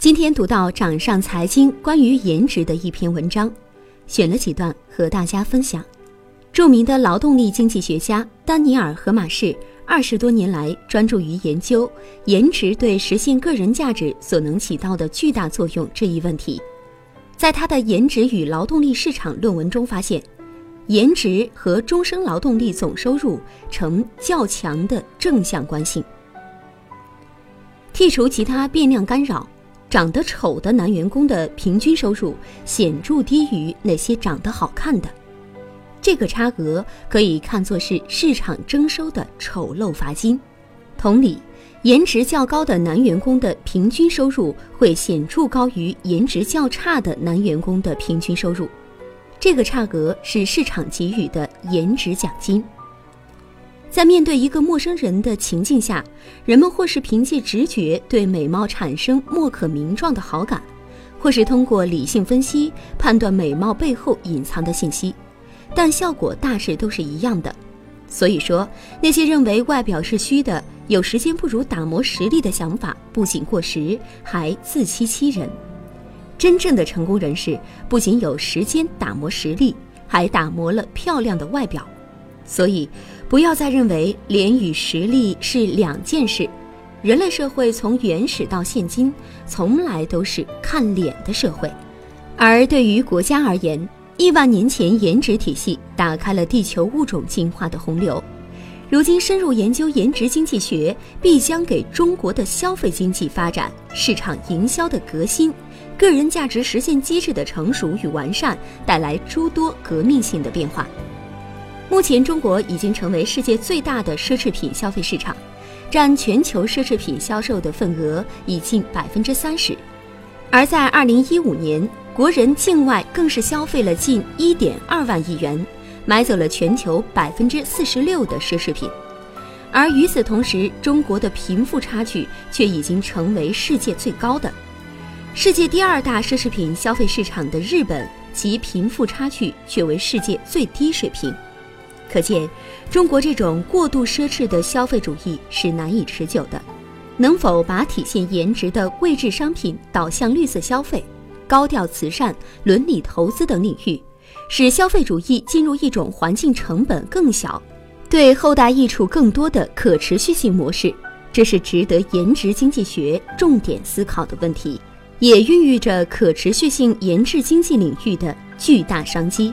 今天读到掌上财经关于颜值的一篇文章，选了几段和大家分享。著名的劳动力经济学家丹尼尔·荷马士二十多年来专注于研究颜值对实现个人价值所能起到的巨大作用这一问题。在他的《颜值与劳动力市场》论文中发现，颜值和终生劳动力总收入呈较强的正向关系。剔除其他变量干扰。长得丑的男员工的平均收入显著低于那些长得好看的，这个差额可以看作是市场征收的丑陋罚金。同理，颜值较高的男员工的平均收入会显著高于颜值较差的男员工的平均收入，这个差额是市场给予的颜值奖金。在面对一个陌生人的情境下，人们或是凭借直觉对美貌产生莫可名状的好感，或是通过理性分析判断美貌背后隐藏的信息，但效果大致都是一样的。所以说，那些认为外表是虚的、有时间不如打磨实力的想法，不仅过时，还自欺欺人。真正的成功人士不仅有时间打磨实力，还打磨了漂亮的外表。所以，不要再认为脸与实力是两件事。人类社会从原始到现今，从来都是看脸的社会。而对于国家而言，亿万年前颜值体系打开了地球物种进化的洪流。如今深入研究颜值经济学，必将给中国的消费经济发展、市场营销的革新、个人价值实现机制的成熟与完善带来诸多革命性的变化。目前，中国已经成为世界最大的奢侈品消费市场，占全球奢侈品销售的份额已近百分之三十。而在二零一五年，国人境外更是消费了近一点二万亿元，买走了全球百分之四十六的奢侈品。而与此同时，中国的贫富差距却已经成为世界最高的。世界第二大奢侈品消费市场的日本，其贫富差距却为世界最低水平。可见，中国这种过度奢侈的消费主义是难以持久的。能否把体现颜值的位置商品导向绿色消费、高调慈善、伦理投资等领域，使消费主义进入一种环境成本更小、对后代益处更多的可持续性模式，这是值得颜值经济学重点思考的问题，也孕育着可持续性颜值经济领域的巨大商机。